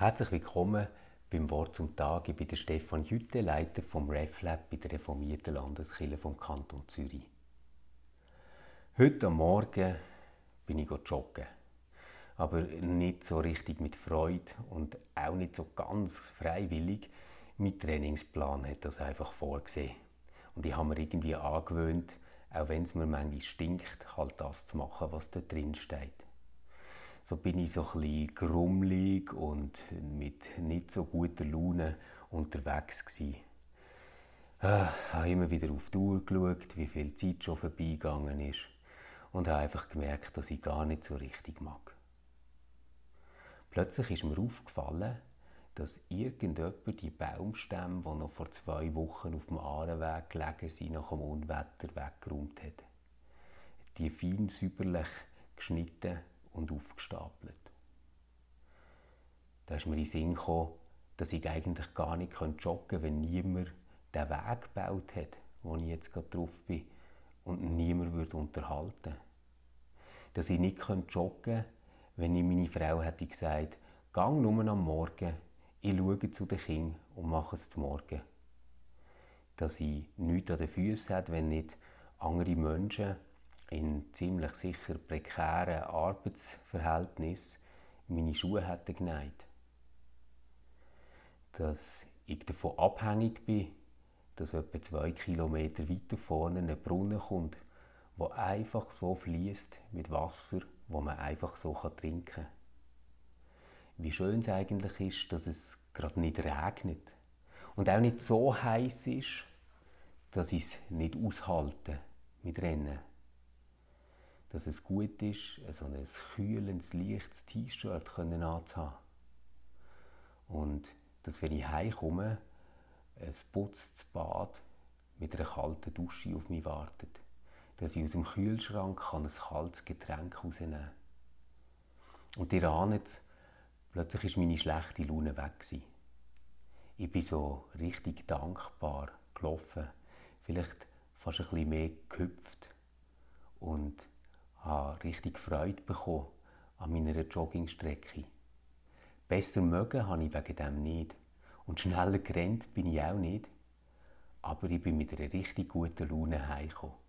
Herzlich willkommen beim Wort zum Tag. Ich bin der Stefan Jütte, Leiter vom RefLab bei der reformierten Landeskirche vom Kanton Zürich. Heute Morgen bin ich joggen. Aber nicht so richtig mit Freude und auch nicht so ganz freiwillig. Mein Trainingsplan hat das einfach vorgesehen. Und ich habe mir irgendwie angewöhnt, auch wenn es mir manchmal stinkt, halt das zu machen, was da drin steht so bin ich so ein bisschen grummelig und mit nicht so guter Laune unterwegs gewesen. Äh, habe immer wieder auf die Uhr geschaut, wie viel Zeit schon vorbeigegangen ist und habe einfach gemerkt, dass ich gar nicht so richtig mag. Plötzlich ist mir aufgefallen, dass irgendjemand die Baumstämme, die noch vor zwei Wochen auf dem Ahrenweg gelegen sind, nach dem Unwetter weggeräumt hat. Die fein säuberlich geschnitten und aufgestapelt. Da ist mir in den Sinn gekommen, dass ich eigentlich gar nicht joggen könnte, wenn niemand den Weg gebaut hat, wo ich jetzt gerade drauf bin, und niemand würde unterhalten. Dass ich nicht joggen könnte, wenn ich meine Frau hätte gesagt, gang nur am Morgen, ich schaue zu den Kindern und mache es zum Morgen. Dass ich nichts an den Füßen habe, wenn nicht andere Menschen in ziemlich sicher prekären Arbeitsverhältnissen meine Schuhe hätten geneigt. Dass ich davon abhängig bin, dass etwa zwei Kilometer weiter vorne ein Brunnen kommt, wo einfach so fließt mit Wasser, wo man einfach so trinken kann. Wie schön es eigentlich ist, dass es gerade nicht regnet und auch nicht so heiß ist, dass ich es nicht aushalte mit Rennen dass es gut ist, so ein kühlendes, leichtes T-Shirt anzuhaben. Und dass, wenn ich heimkomme, ein putztes Bad mit einer kalten Dusche auf mich wartet. Dass ich aus dem Kühlschrank kann ein kaltes Getränk rausnehmen kann. Und ihr ahnt plötzlich ist meine schlechte Laune weg. Gewesen. Ich bin so richtig dankbar gelaufen, vielleicht fast ein bisschen mehr gehüpft und habe richtig Freude bekommen an meiner Joggingstrecke. Besser mögen habe ich wegen dem nicht. Und schneller gerannt bin ich auch nicht. Aber ich bin mit einer richtig guten Laune heimgekommen.